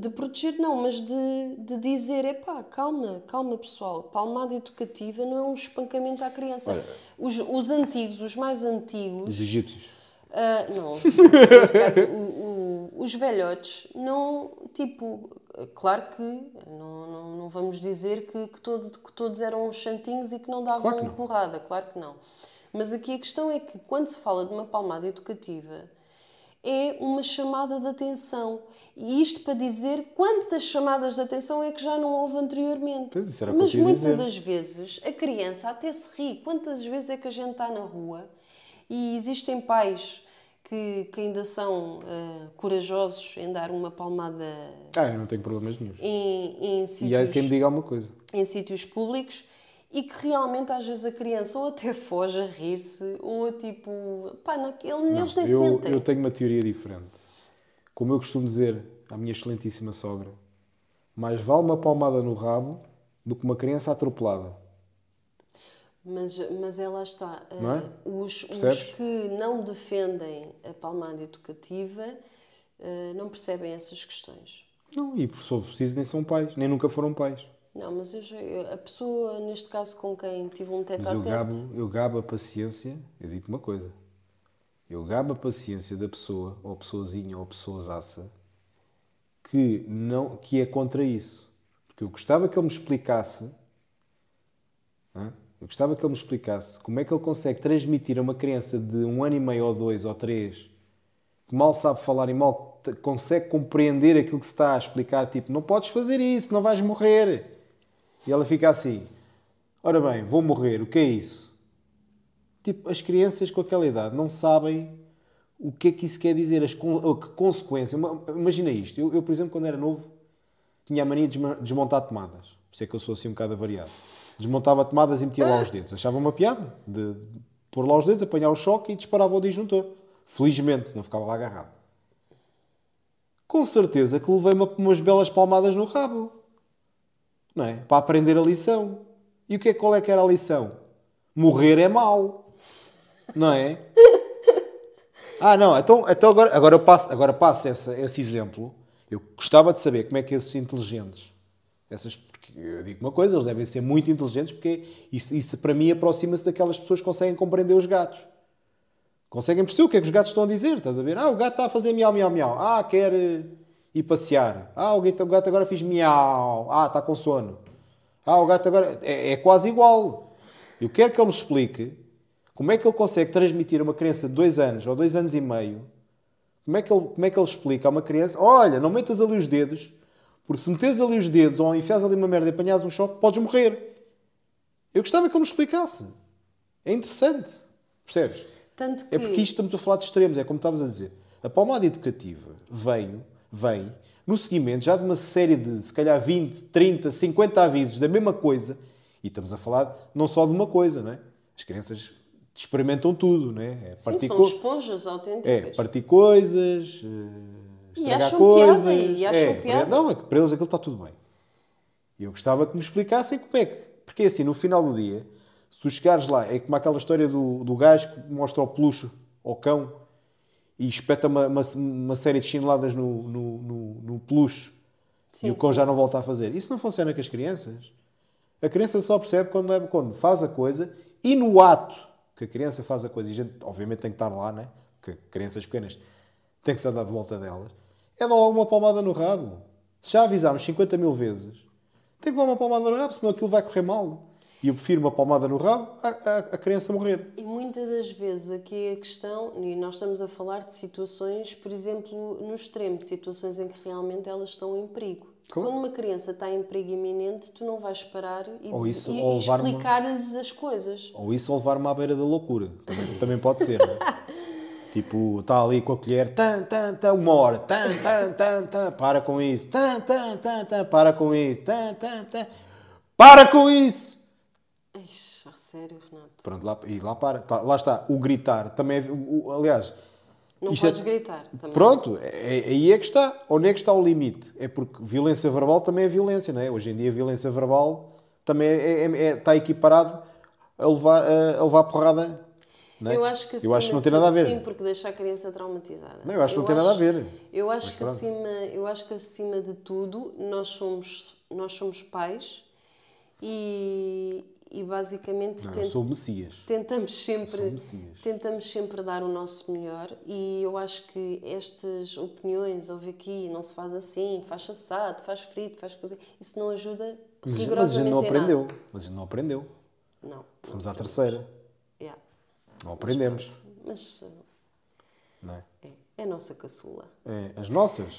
de proteger, não, mas de, de dizer, epá, calma, calma pessoal, palmada educativa não é um espancamento à criança. Olha. Os, os antigos, os mais antigos, Os egípcios. Ah, não, neste caso, o- o- os velhotes não, tipo, claro que não, não, não vamos dizer que, que, todo- que todos eram uns santinhos e que não davam Claro que não. porrada, claro que não. Mas aqui a questão é que quando se fala de uma palmada educativa, é uma chamada de atenção. E isto para dizer quantas chamadas de atenção é que já não houve anteriormente. Mas muitas das vezes a criança até se ri. Quantas vezes é que a gente está na rua e existem pais que, que ainda são ah, corajosos em dar uma palmada Ah, eu não tenho problemas nenhum. em, em E há sítios quem me diga alguma coisa. em sítios públicos e que realmente às vezes a criança ou até foge a rir-se ou tipo, pá, naquele, eles nem eu, sentem. eu tenho uma teoria diferente. Como eu costumo dizer à minha excelentíssima sogra, mais vale uma palmada no rabo do que uma criança atropelada. Mas, mas é lá está. Não é? Eh, Os, os que não defendem a palmada educativa eh, não percebem essas questões. Não, e por só preciso nem são pais, nem nunca foram pais. Não, mas eu a pessoa, neste caso com quem tive um tete Mas eu gabo, eu gabo a paciência, eu digo uma coisa. Eu gabo a paciência da pessoa, ou pessoazinha, ou pessoasaça, que, não, que é contra isso. Porque eu gostava que ele me explicasse? Eu gostava que ele me explicasse como é que ele consegue transmitir a uma criança de um ano e meio, ou dois, ou três, que mal sabe falar e mal consegue compreender aquilo que se está a explicar, tipo, não podes fazer isso, não vais morrer. E ela fica assim, ora bem, vou morrer, o que é isso? Tipo, as crianças com aquela idade não sabem o que é que isso quer dizer, as con que consequência. Imagina isto, eu, eu, por exemplo, quando era novo, tinha a mania de desmontar tomadas. Por isso é que eu sou assim um bocado avariado. Desmontava tomadas e metia lá os dedos. Achava uma piada de pôr lá os dedos, apanhar o choque e disparava o disjuntor. Felizmente, senão ficava lá agarrado. Com certeza que levei uma, umas belas palmadas no rabo. Não é? Para aprender a lição. E o que é, qual é que era a lição? Morrer é mau. Não é? Ah, não, então, então agora, agora eu passo, agora passo essa- esse exemplo. Eu gostava de saber como é que esses inteligentes, essas, eu digo uma coisa, eles devem ser muito inteligentes, porque isso, isso para mim aproxima-se daquelas pessoas que conseguem compreender os gatos. Conseguem perceber o que é que os gatos estão a dizer, estás a ver? Ah, o gato está a fazer miau, miau, miau. Ah, quer eh, ir passear. Ah, o gato, o gato agora fez miau. Ah, está com sono. Ah, o gato agora... É, é quase igual. Eu quero que ele me explique como é que ele consegue transmitir a uma criança de dois anos ou dois anos e meio como é, que ele, como é que ele explica a uma criança olha, não metas ali os dedos porque se meteres ali os dedos ou enfias ali uma merda e apanhas um choque, podes morrer. Eu gostava que ele me explicasse. É interessante. Percebes? tanto que É porque isto estamos a falar de extremos, é como estavas a dizer. A palmada educativa vem, vem no seguimento já de uma série de, se calhar, 20, 30, 50 avisos da mesma coisa. E estamos a falar não só de uma coisa, não é? As crianças experimentam tudo, não é? É sim, são esponjas é, autênticas. partir coisas, eh, E acham coisas. piada, e acham é, piada. Não, é que para eles aquilo está tudo bem. E eu gostava que me explicassem como é que. Porque assim, no final do dia, se tu chegares lá, é como aquela história do, do gajo que mostra o peluche ao cão e espeta uma, uma, uma série de chineladas no, no, no, no peluche Sim, e o cão sim. já não volta a fazer. Isso não funciona com as crianças. A criança só percebe quando, é- quando faz a coisa e no ato que a criança faz a coisa, e a gente obviamente tem que estar lá, né? Porque crianças pequenas tem que se andar de volta delas, é dar logo uma palmada no rabo. Se já avisámos 50 mil vezes, tem que dar uma palmada no rabo, senão aquilo vai correr mal. E eu prefiro uma palmada no rabo a, a, a criança morrer. E muitas das vezes aqui a questão, e nós estamos a falar de situações, por exemplo, no extremo, situações em que realmente elas estão em perigo. Claro. Quando uma criança está em perigo imenente, tu não vais parar e, Ou diz- isso, e- e explicar-lhes as coisas. Ou isso ou levar-me à beira da loucura. Também, também pode ser, não é? Tipo, está ali com a colher, tan, tan, tan, uma hora, tan, tan, tan, tan, para com isso, tan, tan, tan, tan, para com isso, tan, tan, tan, para com isso! Ixi, a sério, Renato. Pronto, lá, e lá para. Tá, lá está, o gritar também é, o- aliás, Não Isto é- podes gritar também. Pronto, é, é- aí é que está. Onde é que está o limite? É porque violência verbal também é violência, não é? Hoje em dia, violência verbal também é, é- é- está equiparado a levar, a, a levar porrada. Não é? Eu acho que, eu acho que não acima tem nada a ver. Sim, porque deixa a criança traumatizada. Não, eu acho que não tem nada a ver. Eu acho, que pronto. acima, eu acho que acima de tudo nós somos, nós somos pais e, e basicamente Não, eu tent- sou o Messias. tentamos sempre tentamos sempre dar o nosso melhor e eu acho que estas opiniões houve aqui não se faz assim faz assado faz frito faz coisa isso não ajuda Mas, mas a gente rigorosamente não aprendeu. nada. Mas a gente não aprendeu. não Fomos à terceira. Yeah. Não aprendemos. mas Não é? é, é a nossa caçula É, as nossas.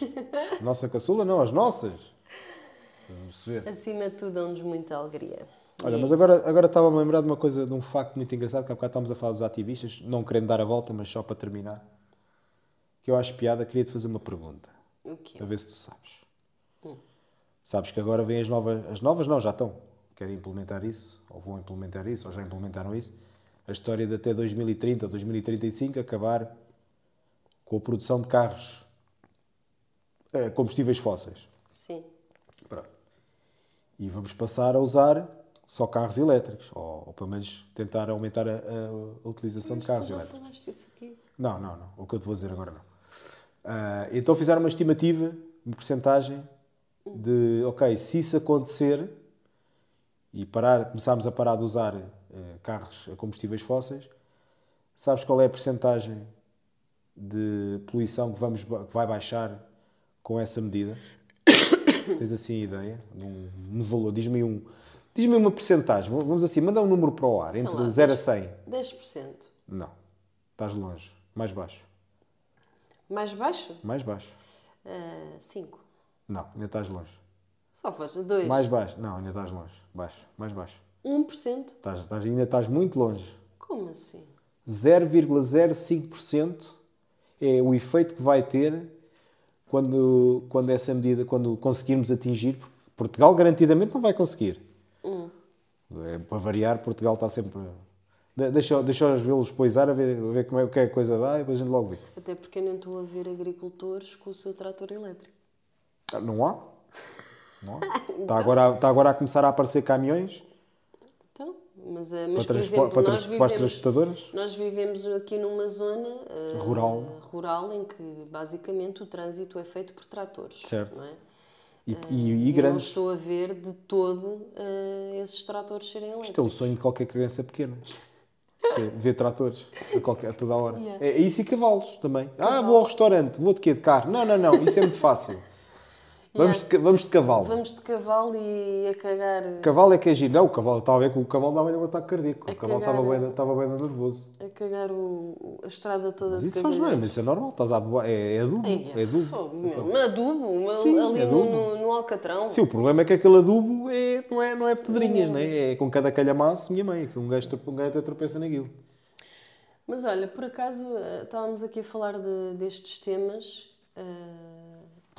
Nossa caçula, não, as nossas. Acima de tudo dão-nos muita alegria Olha, é mas isso. agora, agora estava-me a lembrar de uma coisa, de um facto muito engraçado, que há bocado estávamos a falar dos ativistas, não querendo dar a volta, mas só para terminar, que eu acho piada, queria-te fazer uma pergunta, o quê? para ver se tu sabes. Sabes que agora vêm as novas, as novas não, já estão, querem implementar isso, ou vão implementar isso, ou já implementaram isso, a história de até 2030 ou 2035 acabar com a produção de carros a combustíveis fósseis. sim Pronto. E vamos passar a usar só carros elétricos, ou, ou pelo menos tentar aumentar a, a- utilização Mas de carros tu já elétricos. falaste isso aqui. Não, não, não. O que eu te vou dizer agora não. Ah, então fizeram uma estimativa, uma porcentagem de, ok, se isso acontecer e parar, começarmos a parar de usar eh, carros a combustíveis fósseis, sabes qual é a porcentagem de poluição que, vamos, que vai baixar com essa medida? Tens assim a ideia? de Um, um valor, diz-me um. Diz-me uma porcentagem, vamos assim, manda um número para o ar, Sei entre lá, 0 a 10. 100. 10%. Não, estás longe, mais baixo. Mais baixo? Mais baixo. Ah, 5. Não, ainda estás longe. Só pois, 2. Mais baixo. Não, ainda estás longe. Baixo. Mais baixo. 1%. Estás, estás- ainda estás muito longe. Como assim? 0,05% é o efeito que vai ter quando, quando essa medida, quando conseguirmos atingir. Portugal garantidamente não vai conseguir. É, para variar, Portugal está sempre. De- Deixa, deixa os vê-los poisar a ver, a ver como é, o que é que a coisa dá e depois a gente logo vê. Até porque eu nem estou a ver agricultores com o seu trator elétrico. Ah, Não há? Não há? Está, agora, a- está agora a começar a aparecer caminhões mas, ah, mas para, por exemplo, para, nós vivemos, nós vivemos aqui numa zona ah, Rural. rural em que basicamente o trânsito é feito por tratores. Certo. É? E, Ah, e- e eu não grandes. estou a ver de todo ah, esses tratores serem elétricos. Isto é o sonho de qualquer criança pequena. É ver tratores a, qualquer, a toda hora. Yeah. É, é isso e cavalos também. Ah, vou ao restaurante, vou de quê? De carro? Não, não, não, isso é muito fácil. Vamos, Yeah. de, vamos de cavalo. Vamos de cavalo e a cagar. Cavalo é que é giro. Não, o cavalo estava a ver que o cavalo dava um ataque cardíaco. A O cavalo estava é. bem, estava bem nervoso. A cagar o, a estrada toda Mas de isso faz bem, caminhões. mas isso é normal. Estás a. É, é adubo. Ai, É adubo. fogo, meu. adubo, Sim, ali adubo. No, no, no Alcatrão. Sim, o problema é que aquele adubo é, não, é, não é pedrinhas, né? é com cada calhamaço, minha mãe. que Um gajo, um gajo até tropeça naquilo. Mas olha, por acaso eh, estávamos aqui a falar de- destes temas. eh,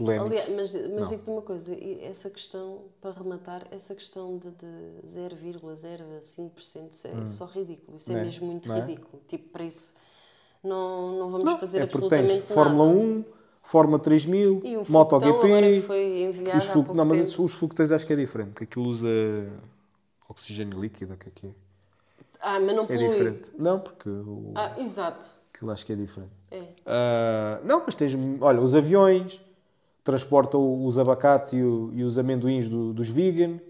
Aliás, mas mas digo-te uma coisa, essa questão, para rematar, essa questão de, de 0,05% isso é só ridículo. Isso é Não é? mesmo muito é? ridículo. Tipo, para isso não, não vamos Não, fazer é porque tens absolutamente Fórmula nada. 1, Fórmula 3000, E o MotoGP. foi enviado Os fogo... Não, mas tempo. os foguetéis acho que é diferente, porque aquilo usa oxigênio líquido, o que é que é? Ah, mas não É polui. diferente. Não, porque o... Ah, exato. aquilo acho que é diferente. É. Ah, não, mas tens, olha, os aviões transportam os abacates e, o- e os amendoins do- dos vegan,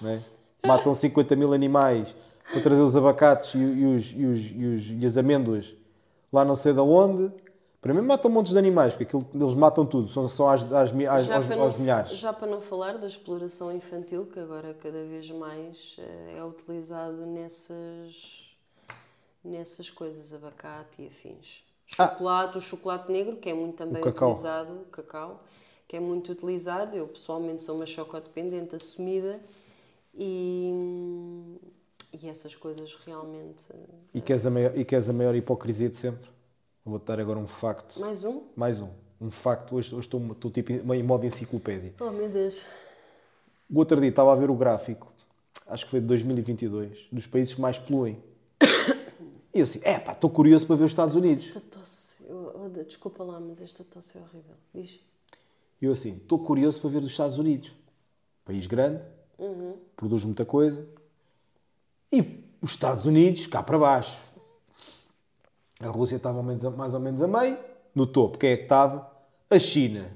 né? matam 50 mil animais para trazer os abacates e, e os, e, os, e, os- e as amêndoas lá não sei de onde. Para mim matam montes de animais, porque aquilo, eles matam tudo, são só às, às, mi- às- Já aos, para, aos não, milhares. já para não falar da exploração infantil, que agora cada vez mais eh, é utilizado nessas, nessas coisas, abacate e afins. Ah. Chocolate, o chocolate negro, que é muito também O utilizado, o cacau, que é muito utilizado. Eu pessoalmente sou uma chocodependente assumida e, e essas coisas realmente. E queres, a maior, e queres a maior hipocrisia de sempre? Vou-te dar agora um facto. Mais um? Mais um. Um facto. Hoje, hoje estou, estou tipo em modo enciclopédia. Oh meu Deus! O outro dia estava a ver o gráfico, acho que foi de 2022, dos países que mais poluem. E eu assim, é pá, estou curioso para ver os Estados Unidos. Esta tosse, eu- desculpa lá, mas esta tosse é horrível. Diz. E eu assim, estou curioso para ver os Estados Unidos. País grande, produz muita coisa. E os Estados Unidos, cá para baixo. A Rússia estava mais ou menos a- meio. No topo, quem é que estava? A China.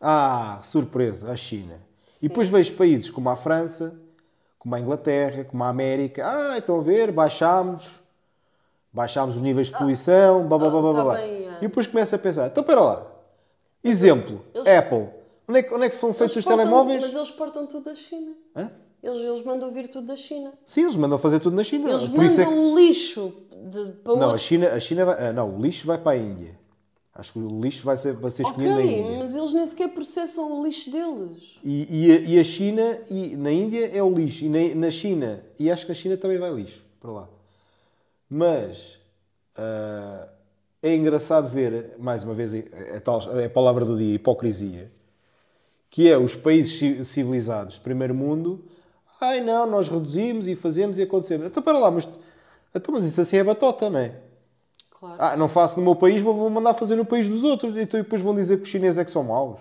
Ah, surpresa, a China. E depois vejo países como a França, como a Inglaterra, como a América. Ah, estão a ver, baixámos. Baixámos os níveis de poluição, blá, blá, blá, blá, tá blá. bem, é. E depois começo a pensar, então espera lá. Exemplo, Eles- Apple. Onde é, que, onde é que foram feitos Eles os portam- telemóveis? Mas eles portam tudo da China. Hã? Eles, eles mandam vir tudo da China. Sim, eles mandam fazer tudo na China. Eles Por é mandam que- o lixo de, para Não, a. China, a China vai... ah, não, o lixo vai para a Índia. Acho que o lixo vai ser, vai ser escolhido na Índia. mas eles nem sequer processam o lixo deles. E, e, a, e a China, e na Índia é o lixo, e na, na China, e acho que na China também vai lixo, para lá. Mas ah, é engraçado ver, mais uma vez, a, tal, a palavra do dia, hipocrisia, que é os países ci- civilizados de primeiro mundo, ai não, nós reduzimos e fazemos e acontecemos. Então para lá, mas, então, mas isso assim é batota, não é? Claro. Ah, não faço no meu país, vou, mandar fazer no país dos outros. Então depois vão dizer que os chineses é que são maus.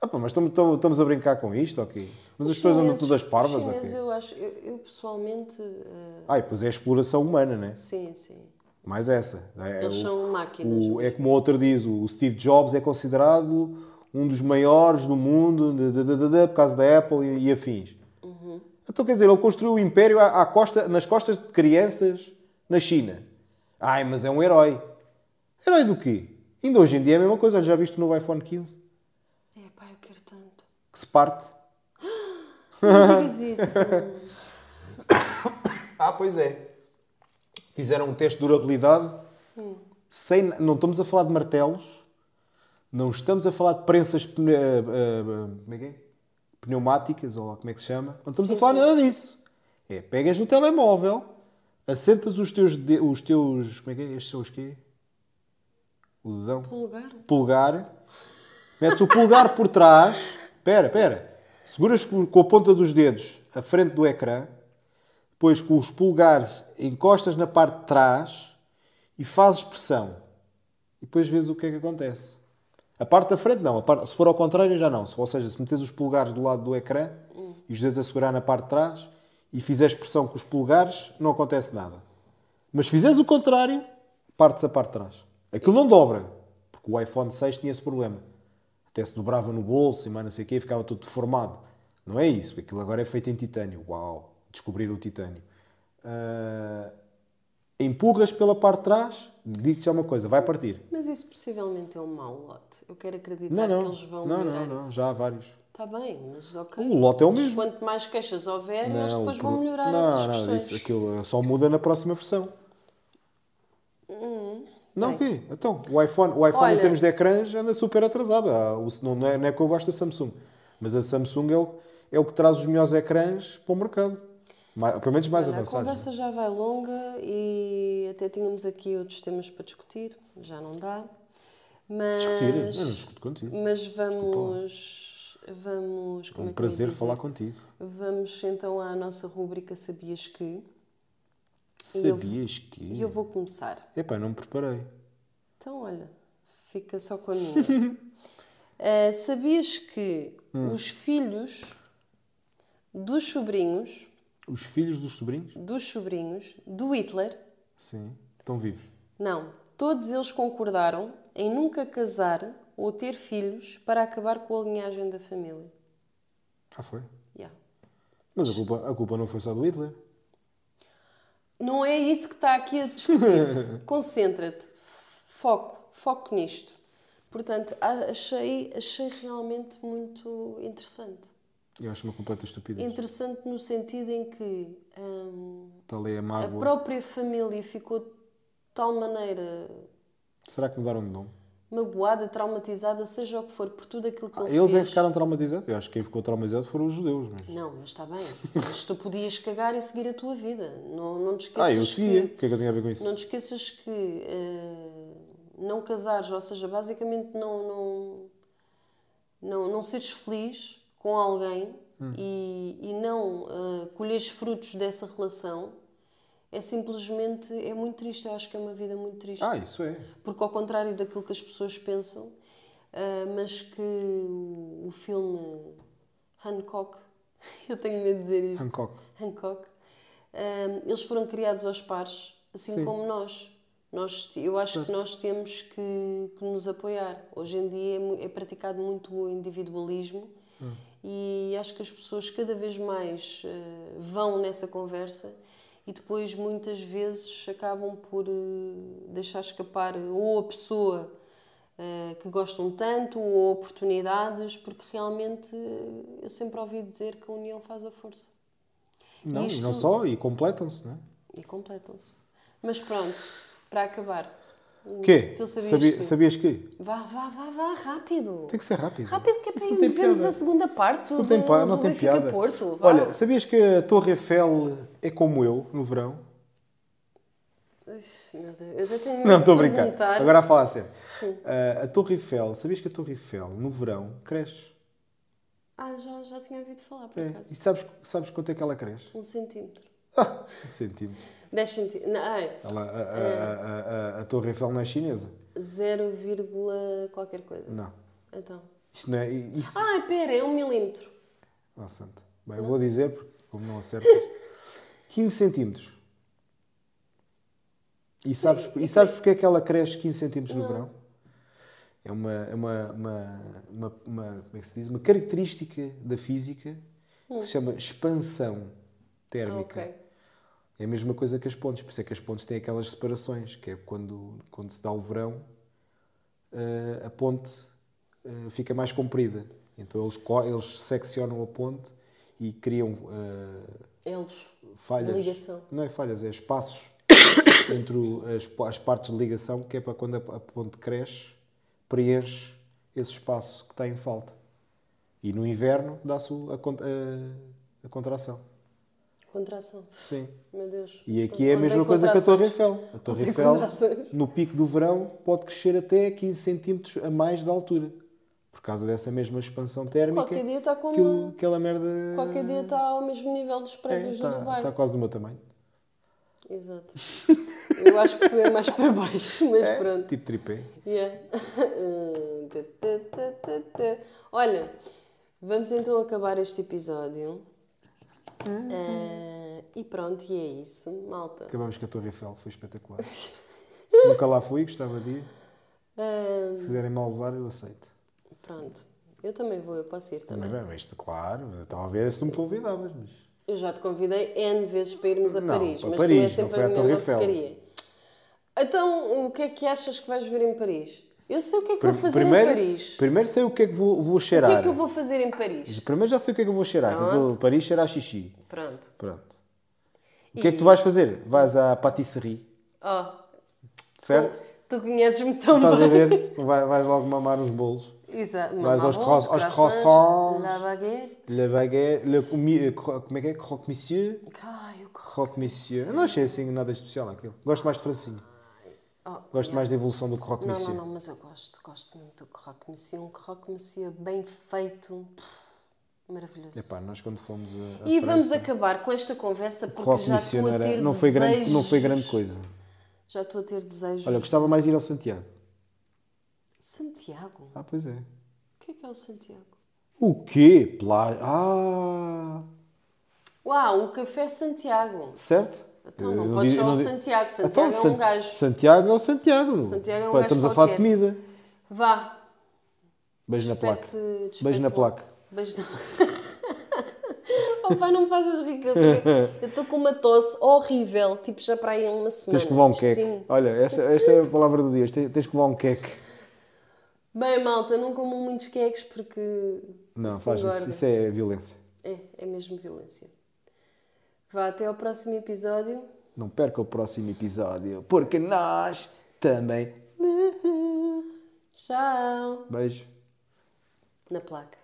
Ah, pá, mas estamos, a brincar com isto, ok? Mas as pessoas andam todas parvas, os chineses, eu acho, eu, eu pessoalmente, eh, Ah, e depois é a exploração humana, né? sim, sim. Mais essa. É, Eles o- são máquinas. o- é como o outro diz, o Steve Jobs é considerado um dos maiores do mundo de- de- de- de- de- por causa da Apple e, e afins. Uhum. Então, quer dizer, ele construiu o império à, à costa, nas costas de crianças na China. Ai, mas é um herói. Herói do quê? Ainda hoje em dia é a mesma coisa. Já viste o novo iPhone 15? É pá, eu quero tanto. Que se parte. Não digas isso. Ah, pois é. Fizeram um teste de durabilidade sem. Não estamos a falar de martelos, não estamos a falar de prensas pne- eh, como é é? pneumáticas, ou como é que se chama. Não estamos Sim, a falar sim. nada disso. É, pegas no telemóvel, assentas os teus. Os teus como é que é? Estes são os quê? O dedão? Lugar. Pulgar. Metes o pulgar por trás. Espera, espera. Seguras com com a ponta dos dedos à frente do ecrã. Depois com os pulgares encostas na parte de trás e fazes pressão. E depois vês o que é que acontece. A parte da frente não. Parte- se for ao contrário já não. Ou seja, se metes os pulgares do lado do ecrã e os dedos a segurar na parte de trás e fizeres pressão com os pulgares, não acontece nada. Mas se fizeres o contrário, partes a parte de trás. Aquilo não dobra. Porque o iPhone 6 tinha esse problema. Até se dobrava no bolso e mais não sei o quê ficava tudo deformado. Não é isso. Aquilo agora é feito em titânio. Uau! Descobrir o titânio. Ah, empurras pela parte de trás, digo-te já uma coisa, vai partir. Mas isso possivelmente é um mau lote. Eu quero acreditar Não, não. que eles vão não, melhorar não, não. isso. Já há vários. Está bem, mas ok. O lote é o Mas mesmo. Quanto mais queixas houver, eles Não, depois o vão pro- melhorar não, essas não, questões. Isso, aquilo só muda na próxima versão. não, o quê? Então, o iPhone, o iPhone em Olha- termos de ecrãs anda super atrasado. Ah, Não, não é, não é que eu gosto da Samsung, mas a Samsung é o, é o que traz os melhores ecrãs para o mercado. Mais, pelo menos mais Olha, a avançados. conversa já vai longa e até tínhamos aqui outros temas para discutir, já não dá. Mas, Discutir? Eu não discuto contigo. mas vamos. Vamos. É Como um é eu ia prazer falar contigo. Vamos então à nossa rúbrica Sabias que? E eu- Sabias que. E eu vou começar. Epá, não me preparei. Então, olha, fica só com a minha. Ah, sabias que Hum. os filhos dos sobrinhos, Os filhos dos sobrinhos? dos sobrinhos do Hitler, Sim. Estão vivos. não, todos eles concordaram em nunca casar ou ter filhos para acabar com a linhagem da família. Ah, foi? Yeah. Mas a culpa, a culpa não foi só do Hitler. Não é isso que está aqui a discutir-se. Concentra-te. Foco. Foco nisto. Portanto, achei, achei realmente muito interessante. Eu acho uma completa estupidez. Interessante no sentido em que hum, ali a a própria família ficou de tal maneira Será que mudaram de nome? magoada, traumatizada, seja o que for, por tudo aquilo que ele Eles é fez. que ficaram traumatizados. Eu acho que quem ficou traumatizado foram os judeus. Mas... Não, mas está bem. Mas tu podias cagar e seguir a tua vida. Não, não te esqueças Ah, eu seguia. que... O que é que eu tinha a ver com isso? Não te esqueças que eh, não casares, ou seja, basicamente não, não, não, não seres feliz com alguém Hum. e, e não eh, colheres frutos dessa relação é simplesmente, é muito triste. Eu acho que é uma vida muito triste. Ah, isso é. Porque ao contrário daquilo que as pessoas pensam, ah, mas que o, o filme Hancock, eu tenho medo de dizer isto. Hancock. Hancock, ah, eles foram criados aos pares, assim Sim. como nós. nós. Eu acho que nós temos que, que nos apoiar. Hoje em dia é, é praticado muito o individualismo e acho que as pessoas cada vez mais ah, vão nessa conversa e depois muitas vezes acabam por eh, deixar escapar ou a pessoa eh, que gostam tanto ou oportunidades, porque realmente eu sempre ouvi dizer que a união faz a força. Não, Isto- e não só, e completam-se, não é? E completam-se. Mas pronto, para acabar. O quê? Tu sabias Sabia- que... Sabias que? Vá, vá, vá, vá, rápido. Tem que ser rápido. Rápido que é para vermos a segunda parte do, não tem, pa- não do tem Benfica piada. Porto. Vá. Olha, sabias que a Torre Eiffel é como eu, no verão? Ixi, meu Deus, eu até tenho Não, estou a brincar. perguntar. Agora a falar a sério. Sim. Ah, a Torre Eiffel, sabias que a Torre Eiffel, no verão, cresce? Ah, já, já tinha ouvido falar, por É. acaso. E sabes, sabes quanto é que ela cresce? Um centímetro. Ah, um centímetro. 10 centímetros. A, a- a- a- Torre Eiffel não é chinesa? 0, vírgula qualquer coisa. Não. Então, Isto não é. Isso. Ai, pera, é um milímetro. Oh, santo. Bem, eu vou dizer, porque como não acertas. 15 centímetros. E sabes, e sabes porque é que ela cresce 15 centímetros no verão? É uma, é uma, uma, uma, uma- como é que se diz? Uma característica da física que se chama expansão térmica. Hum. Ok. É a mesma coisa que as pontes, por isso é que as pontes têm aquelas separações, que é quando, quando se dá o verão, eh, a ponte eh, fica mais comprida. Então eles, eles seccionam a ponte e criam eh, Eles. falhas. Ligação. Não é falhas, é espaços entre as, as partes de ligação, que é para quando a, a ponte cresce, preenche esse espaço que está em falta. E no inverno dá-se a, a- a contração. Contração. Sim. Meu Deus. E aqui é a Quando mesma coisa que a Torre? Eiffel. A Torre Tem Eiffel, no pico do verão, pode crescer até 15 centímetros a mais de altura. Por causa dessa mesma expansão térmica. Qualquer dia está como. Aquilo, aquela merda. Qualquer dia está ao mesmo nível dos é, prédios está, do Dubai. está quase do meu tamanho. Exato. Eu acho que tu é mais para baixo, mas pronto. Tipo tripé. Yeah. Olha, vamos então acabar este episódio. Ah, e pronto, e é isso, malta. Acabamos com a Torre Eiffel, foi espetacular. Nunca lá fui, gostava de ir. Ah, Se quiserem mal levar, eu aceito. pronto, eu também vou, eu posso ir também. Mas, bem, isto, claro, estava a ver se tu me convidavas, mas. Eu já te convidei N vezes para irmos a Não, Paris, para mas Paris, tu é não sempre foi a à Torre Eiffel. porcaria. Então, o que é que achas que vais ver em Paris? Eu sei o que é que vou Prim- fazer primeiro, em Paris. Primeiro sei o que é que vou, vou O que cheirar. é que eu vou fazer em Paris? Primeiro já sei o que é que eu vou cheirar. eu vou- Pronto. Paris cheira a xixi. Pronto. Pronto. O que é que tu vais fazer? Vais à patisserie, Oh, certo? tu conheces-me tão Estás a bem. ver? Vai- vais logo mamar uns bolos. Exato. Vais aos Mamabons, cro- aos croissants, croissants. La baguette. Le baguette, le comi- cro- como é que é? Croque monsieur? Ai, o croque. Croque não achei assim nada especial aquilo. Gosto mais de francinho. Oh, Gosto mais da evolução do croque Não, monsieur. não, não, mas eu gosto. Gosto muito do croque monsieur. Um croque monsieur bem feito. pff, Maravilhoso. Epá, nós quando fomos a, a E vamos França, acabar com esta conversa porque já estou não, a era- ter não, foi grande, desejos. não foi grande coisa. Já estou a ter desejos. Olha, gostava mais de ir ao Santiago. Santiago? Ah, pois é. O que é que é o Santiago? O quê? Plá... Ah, Uau, o Café Santiago. certo? Então, não não digo- não ao digo- Santiago. Santiago Então, é um gajo. Santiago é o Santiago. Santiago é um Pá, gajo Estamos a falar de qualquer. comida. Vá. Beijo na placa. despete- Beijo na placa. Beijo na Oh pai, não me faças rir, que eu estou com uma tosse horrível, tipo já para aí há uma semana. Tens que levar um queque. Olha, esta, esta é a palavra do dia. Tens, tens que levar um queque. Bem, malta, não comam muitos queques porque. Não, faz isso. Isso é violência. É, é mesmo violência. Vá, até ao próximo episódio. Não perca o próximo episódio, porque nós também. Tchau! Beijo. Na placa.